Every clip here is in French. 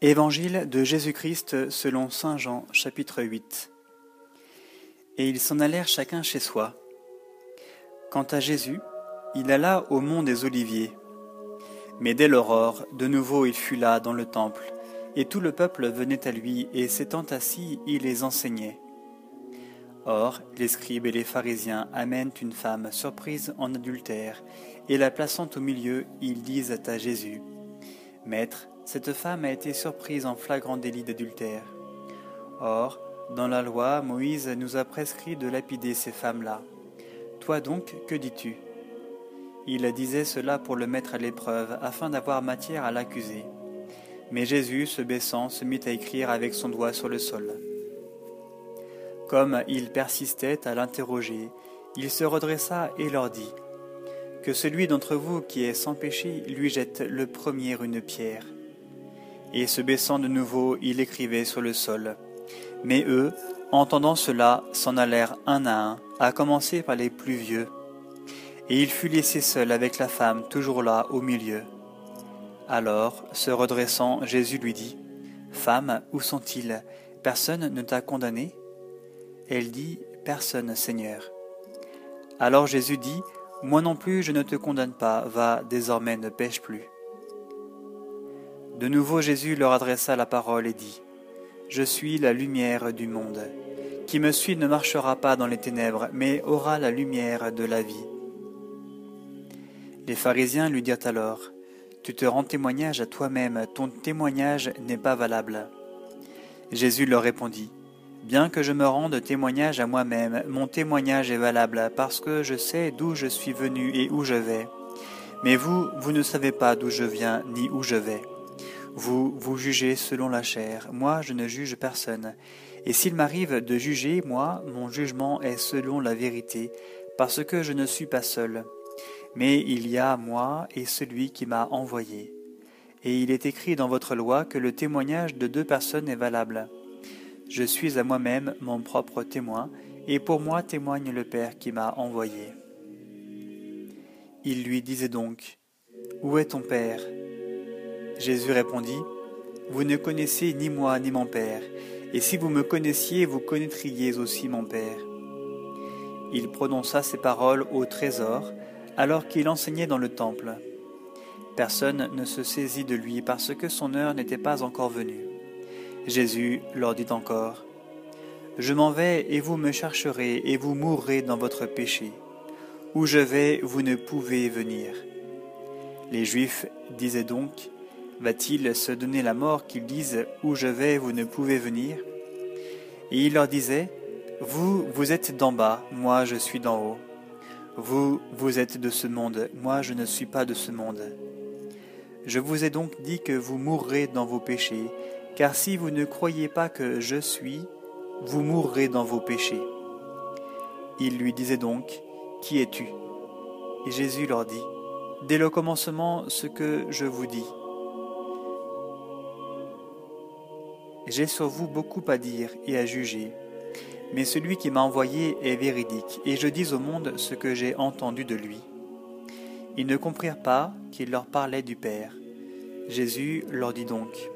Évangile de Jésus-Christ selon Saint Jean chapitre 8 Et ils s'en allèrent chacun chez soi. Quant à Jésus, il alla au mont des Oliviers. Mais dès l'aurore, de nouveau il fut là dans le temple, et tout le peuple venait à lui, et s'étant assis, il les enseignait. Or, les scribes et les pharisiens amènent une femme surprise en adultère, et la plaçant au milieu, ils disent à Jésus, Maître, cette femme a été surprise en flagrant délit d'adultère. Or, dans la loi, Moïse nous a prescrit de lapider ces femmes-là. Toi donc, que dis-tu? Il disait cela pour le mettre à l'épreuve, afin d'avoir matière à l'accuser. Mais Jésus, se baissant, se mit à écrire avec son doigt sur le sol. Comme il persistait à l'interroger, il se redressa et leur dit Que celui d'entre vous qui est sans péché lui jette le premier une pierre et se baissant de nouveau, il écrivait sur le sol. Mais eux, entendant cela, s'en allèrent un à un, à commencer par les plus vieux. Et il fut laissé seul avec la femme, toujours là, au milieu. Alors, se redressant, Jésus lui dit, Femme, où sont-ils? Personne ne t'a condamné? Elle dit, Personne, Seigneur. Alors Jésus dit, Moi non plus je ne te condamne pas, va, désormais ne pêche plus. De nouveau Jésus leur adressa la parole et dit, Je suis la lumière du monde. Qui me suit ne marchera pas dans les ténèbres, mais aura la lumière de la vie. Les pharisiens lui dirent alors, Tu te rends témoignage à toi-même, ton témoignage n'est pas valable. Jésus leur répondit, Bien que je me rende témoignage à moi-même, mon témoignage est valable, parce que je sais d'où je suis venu et où je vais. Mais vous, vous ne savez pas d'où je viens ni où je vais. Vous, vous jugez selon la chair, moi je ne juge personne. Et s'il m'arrive de juger, moi, mon jugement est selon la vérité, parce que je ne suis pas seul. Mais il y a moi et celui qui m'a envoyé. Et il est écrit dans votre loi que le témoignage de deux personnes est valable. Je suis à moi-même mon propre témoin, et pour moi témoigne le Père qui m'a envoyé. Il lui disait donc, Où est ton Père? Jésus répondit, Vous ne connaissez ni moi ni mon Père, et si vous me connaissiez, vous connaîtriez aussi mon Père. Il prononça ces paroles au trésor, alors qu'il enseignait dans le temple. Personne ne se saisit de lui parce que son heure n'était pas encore venue. Jésus leur dit encore, Je m'en vais et vous me chercherez et vous mourrez dans votre péché. Où je vais, vous ne pouvez venir. Les Juifs disaient donc, Va-t-il se donner la mort qu'ils disent Où je vais, vous ne pouvez venir Et il leur disait Vous, vous êtes d'en bas, moi je suis d'en haut. Vous, vous êtes de ce monde, moi je ne suis pas de ce monde. Je vous ai donc dit que vous mourrez dans vos péchés, car si vous ne croyez pas que je suis, vous mourrez dans vos péchés. Il lui disait donc, Qui es-tu? Et Jésus leur dit, Dès le commencement, ce que je vous dis. J'ai sur vous beaucoup à dire et à juger, mais celui qui m'a envoyé est véridique, et je dis au monde ce que j'ai entendu de lui. Ils ne comprirent pas qu'il leur parlait du Père. Jésus leur dit donc,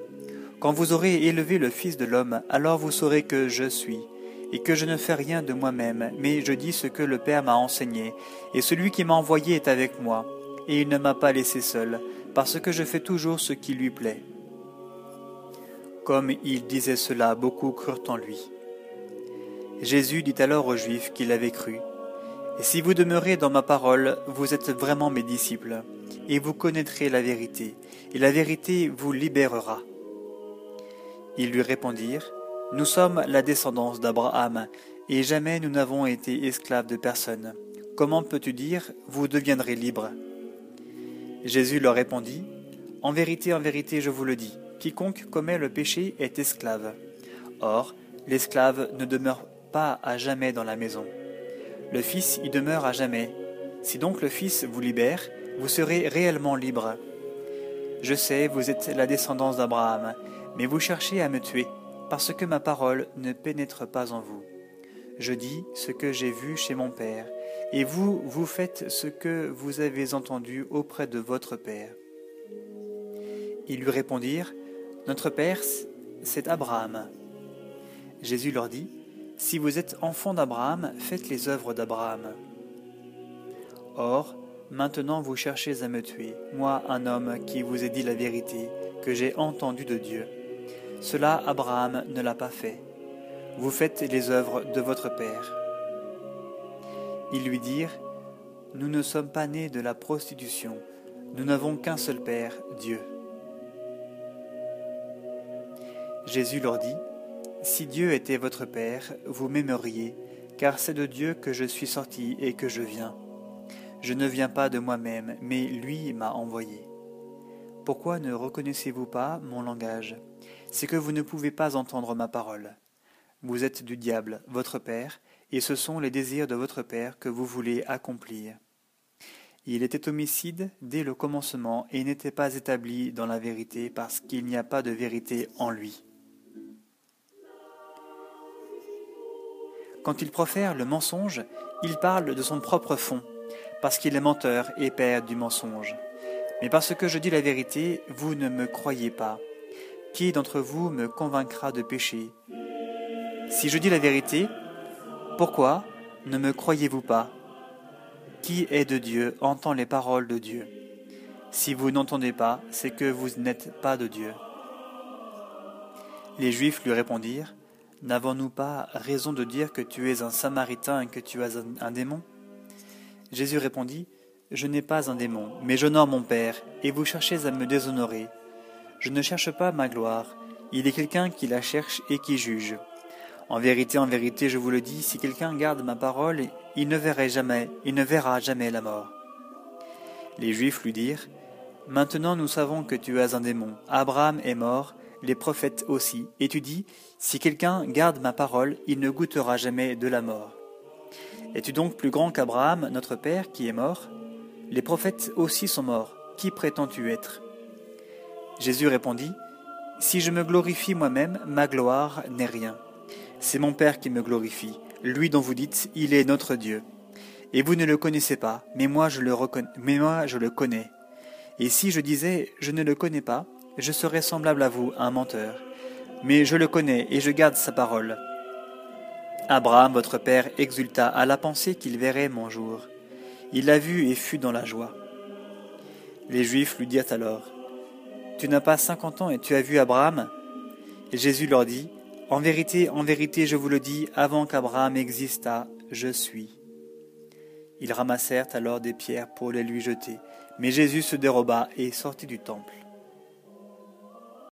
Quand vous aurez élevé le Fils de l'homme, alors vous saurez que je suis, et que je ne fais rien de moi-même, mais je dis ce que le Père m'a enseigné, et celui qui m'a envoyé est avec moi, et il ne m'a pas laissé seul, parce que je fais toujours ce qui lui plaît. Comme il disait cela, beaucoup crurent en lui. Jésus dit alors aux Juifs qu'il avait cru, si vous demeurez dans ma parole, vous êtes vraiment mes disciples, et vous connaîtrez la vérité, et la vérité vous libérera. Ils lui répondirent, Nous sommes la descendance d'Abraham, et jamais nous n'avons été esclaves de personne. Comment peux-tu dire, vous deviendrez libres? Jésus leur répondit, En vérité, en vérité, je vous le dis, Quiconque commet le péché est esclave. Or, l'esclave ne demeure pas à jamais dans la maison. Le Fils y demeure à jamais. Si donc le Fils vous libère, vous serez réellement libre. Je sais, vous êtes la descendance d'Abraham, mais vous cherchez à me tuer, parce que ma parole ne pénètre pas en vous. Je dis ce que j'ai vu chez mon Père, et vous, vous faites ce que vous avez entendu auprès de votre Père. Ils lui répondirent, Notre Père, c'est Abraham. Jésus leur dit, Si vous êtes enfants d'Abraham, faites les œuvres d'Abraham. Or, maintenant vous cherchez à me tuer, moi un homme qui vous ai dit la vérité, que j'ai entendu de Dieu. Cela Abraham ne l'a pas fait. Vous faites les œuvres de votre Père. Ils lui dirent, Nous ne sommes pas nés de la prostitution, nous n'avons qu'un seul Père, Dieu. Jésus leur dit, Si Dieu était votre Père, vous m'aimeriez, car c'est de Dieu que je suis sorti et que je viens. Je ne viens pas de moi-même, mais lui m'a envoyé. Pourquoi ne reconnaissez-vous pas mon langage? C'est que vous ne pouvez pas entendre ma parole. Vous êtes du diable, votre Père, et ce sont les désirs de votre Père que vous voulez accomplir. Il était homicide dès le commencement et n'était pas établi dans la vérité parce qu'il n'y a pas de vérité en lui. Quand il profère le mensonge, il parle de son propre fond, parce qu'il est menteur et père du mensonge. Mais parce que je dis la vérité, vous ne me croyez pas. Qui d'entre vous me convaincra de péché Si je dis la vérité, pourquoi ne me croyez-vous pas? Qui est de Dieu entend les paroles de Dieu. Si vous n'entendez pas, c'est que vous n'êtes pas de Dieu. Les Juifs lui répondirent, N'avons-nous pas raison de dire que tu es un Samaritain et que tu as un, démon? Jésus répondit, Je n'ai pas un démon, mais j'honore mon Père, et vous cherchez à me déshonorer. Je ne cherche pas ma gloire, il est quelqu'un qui la cherche et qui juge. En vérité, en vérité, je vous le dis, si quelqu'un garde ma parole, il ne verra jamais, il ne verra jamais la mort. Les Juifs lui dirent, Maintenant nous savons que tu as un démon. Abraham est mort, les prophètes aussi, et tu dis, Si quelqu'un garde ma parole, il ne goûtera jamais de la mort. Es-tu donc plus grand qu'Abraham, notre Père, qui est mort? Les prophètes aussi sont morts. Qui prétends-tu être? Jésus répondit, Si je me glorifie moi-même, ma gloire n'est rien. C'est mon Père qui me glorifie, lui dont vous dites, Il est notre Dieu. Et vous ne le connaissez pas, mais moi je le, connais. Et si je disais, Je ne le connais pas, je serais semblable à vous, un menteur. Mais je le connais et je garde sa parole. Abraham, votre père, exulta à la pensée qu'il verrait mon jour. Il l'a vu et fut dans la joie. Les Juifs lui dirent alors, Tu n'as pas cinquante ans et tu as vu Abraham? Et Jésus leur dit, En vérité, en vérité, je vous le dis, avant qu'Abraham existât, je suis. Ils ramassèrent alors des pierres pour les lui jeter, mais Jésus se déroba et sortit du temple.